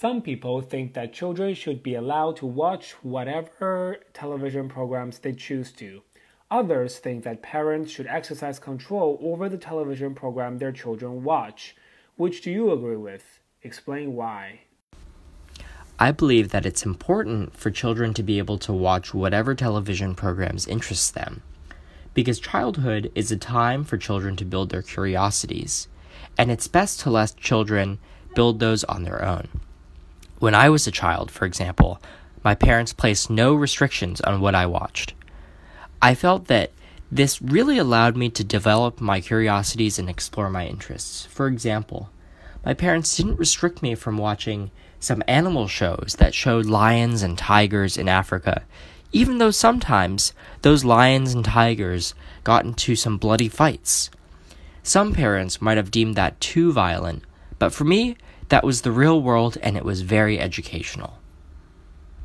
Some people think that children should be allowed to watch whatever television programs they choose to. Others think that parents should exercise control over the television program their children watch. Which do you agree with? Explain why. I believe that it's important for children to be able to watch whatever television programs interest them. Because childhood is a time for children to build their curiosities, and it's best to let children build those on their own. When I was a child, for example, my parents placed no restrictions on what I watched. I felt that this really allowed me to develop my curiosities and explore my interests. For example, my parents didn't restrict me from watching some animal shows that showed lions and tigers in Africa, even though sometimes those lions and tigers got into some bloody fights. Some parents might have deemed that too violent, but for me, that was the real world and it was very educational.